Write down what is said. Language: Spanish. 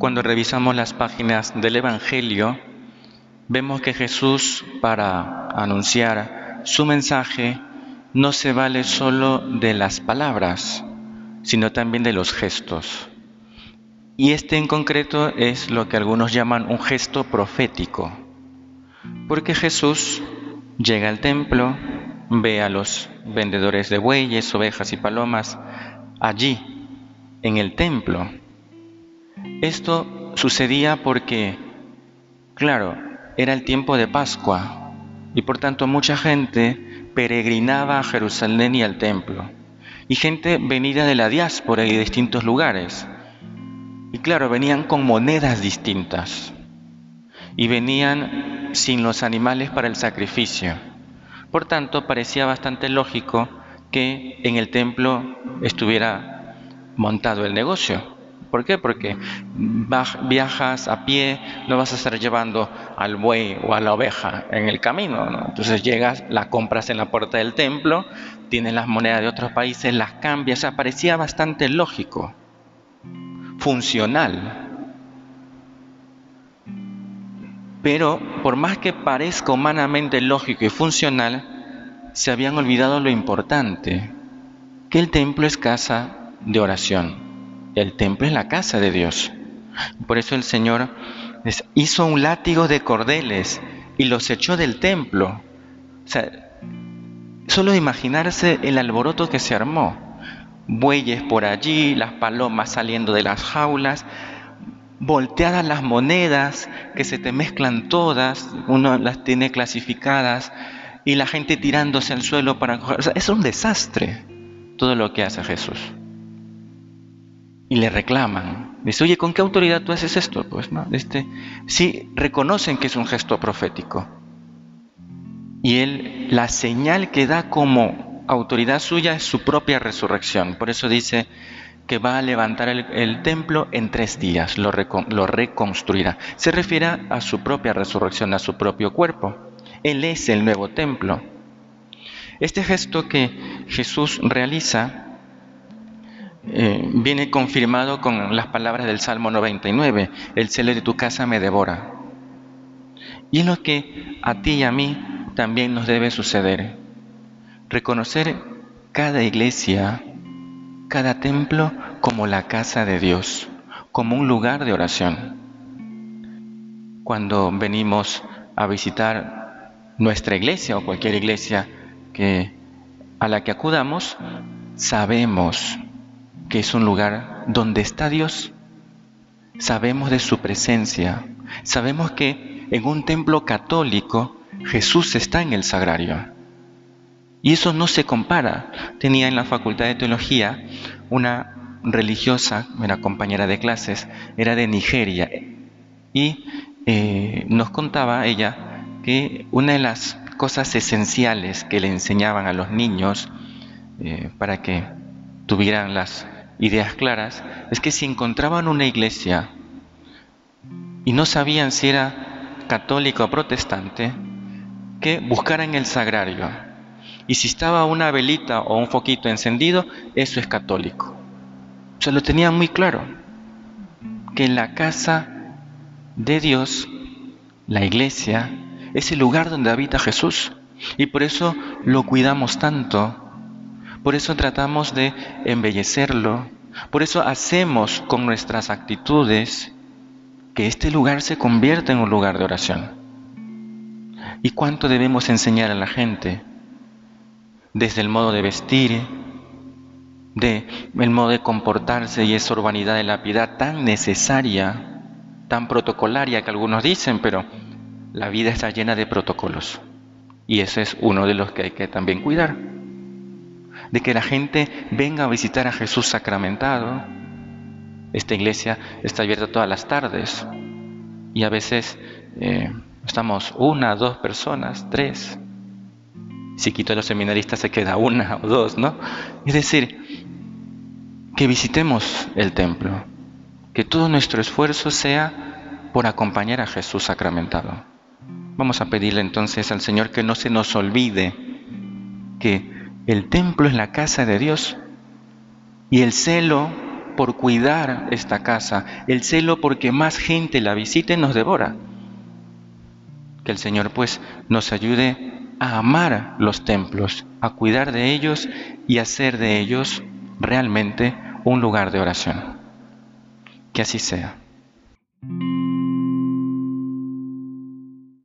cuando revisamos las páginas del Evangelio, vemos que Jesús, para anunciar su mensaje, no se vale solo de las palabras, sino también de los gestos. Y este en concreto es lo que algunos llaman un gesto profético, porque Jesús llega al templo, ve a los vendedores de bueyes, ovejas y palomas allí, en el templo. Esto sucedía porque, claro, era el tiempo de Pascua y por tanto mucha gente peregrinaba a Jerusalén y al templo. Y gente venida de la diáspora y de distintos lugares. Y claro, venían con monedas distintas. Y venían sin los animales para el sacrificio. Por tanto, parecía bastante lógico que en el templo estuviera montado el negocio. ¿Por qué? Porque viajas a pie, no vas a estar llevando al buey o a la oveja en el camino. Entonces llegas, la compras en la puerta del templo, tienes las monedas de otros países, las cambias. O sea, parecía bastante lógico, funcional. Pero por más que parezca humanamente lógico y funcional, se habían olvidado lo importante, que el templo es casa de oración. El templo es la casa de Dios. Por eso el Señor hizo un látigo de cordeles y los echó del templo. O sea, solo imaginarse el alboroto que se armó. Bueyes por allí, las palomas saliendo de las jaulas, volteadas las monedas, que se te mezclan todas, uno las tiene clasificadas, y la gente tirándose al suelo para coger. es un desastre todo lo que hace Jesús. Y le reclaman. Dice, oye, ¿con qué autoridad tú haces esto? Pues no, este, sí reconocen que es un gesto profético. Y él, la señal que da como autoridad suya es su propia resurrección. Por eso dice, que va a levantar el, templo en tres días, lo, lo reconstruirá. Se refiere a su propia resurrección, a su propio cuerpo. Él es el nuevo templo. Este gesto que Jesús realiza eh, viene confirmado con las palabras del Salmo 99, el celo de tu casa me devora. Y es lo que a ti y a mí también nos debe suceder. Reconocer cada iglesia cada templo como la casa de Dios, como un lugar de oración. Cuando venimos a visitar nuestra iglesia o cualquier iglesia que, a la que acudamos, sabemos que es un lugar donde está Dios, sabemos de su presencia, sabemos que en un templo católico Jesús está en el sagrario. Y eso no se compara. Tenía en la Facultad de Teología una religiosa, una compañera de clases, era de Nigeria, y eh, nos contaba ella que una de las cosas esenciales que le enseñaban a los niños eh, para que tuvieran las ideas claras es que si encontraban una iglesia y no sabían si era católica o protestante, que buscaran el sagrario y si estaba una velita o un foquito encendido, eso es católico. O sea, lo tenía muy claro. Que la casa de Dios, la iglesia, es el lugar donde habita Jesús. Y por eso lo cuidamos tanto. Por eso tratamos de embellecerlo. Por eso hacemos con nuestras actitudes que este lugar se convierta en un lugar de oración. ¿Y cuánto debemos enseñar a la gente? desde el modo de vestir, de el modo de comportarse y esa urbanidad de la piedad tan necesaria, tan protocolaria que algunos dicen, pero la vida está llena de protocolos. Y ese es uno de los que hay que también cuidar. De que la gente venga a visitar a Jesús sacramentado. Esta iglesia está abierta todas las tardes. Y a veces eh, estamos una, dos personas, tres. Si quito a los seminaristas se queda una o dos, ¿no? Es decir, que visitemos el templo, que todo nuestro esfuerzo sea por acompañar a Jesús sacramentado. Vamos a pedirle entonces al Señor que no se nos olvide que el templo es la casa de Dios y el celo por cuidar esta casa, el celo porque más gente la visite nos devora. Que el Señor pues nos ayude a amar los templos, a cuidar de ellos y hacer de ellos realmente un lugar de oración. Que así sea.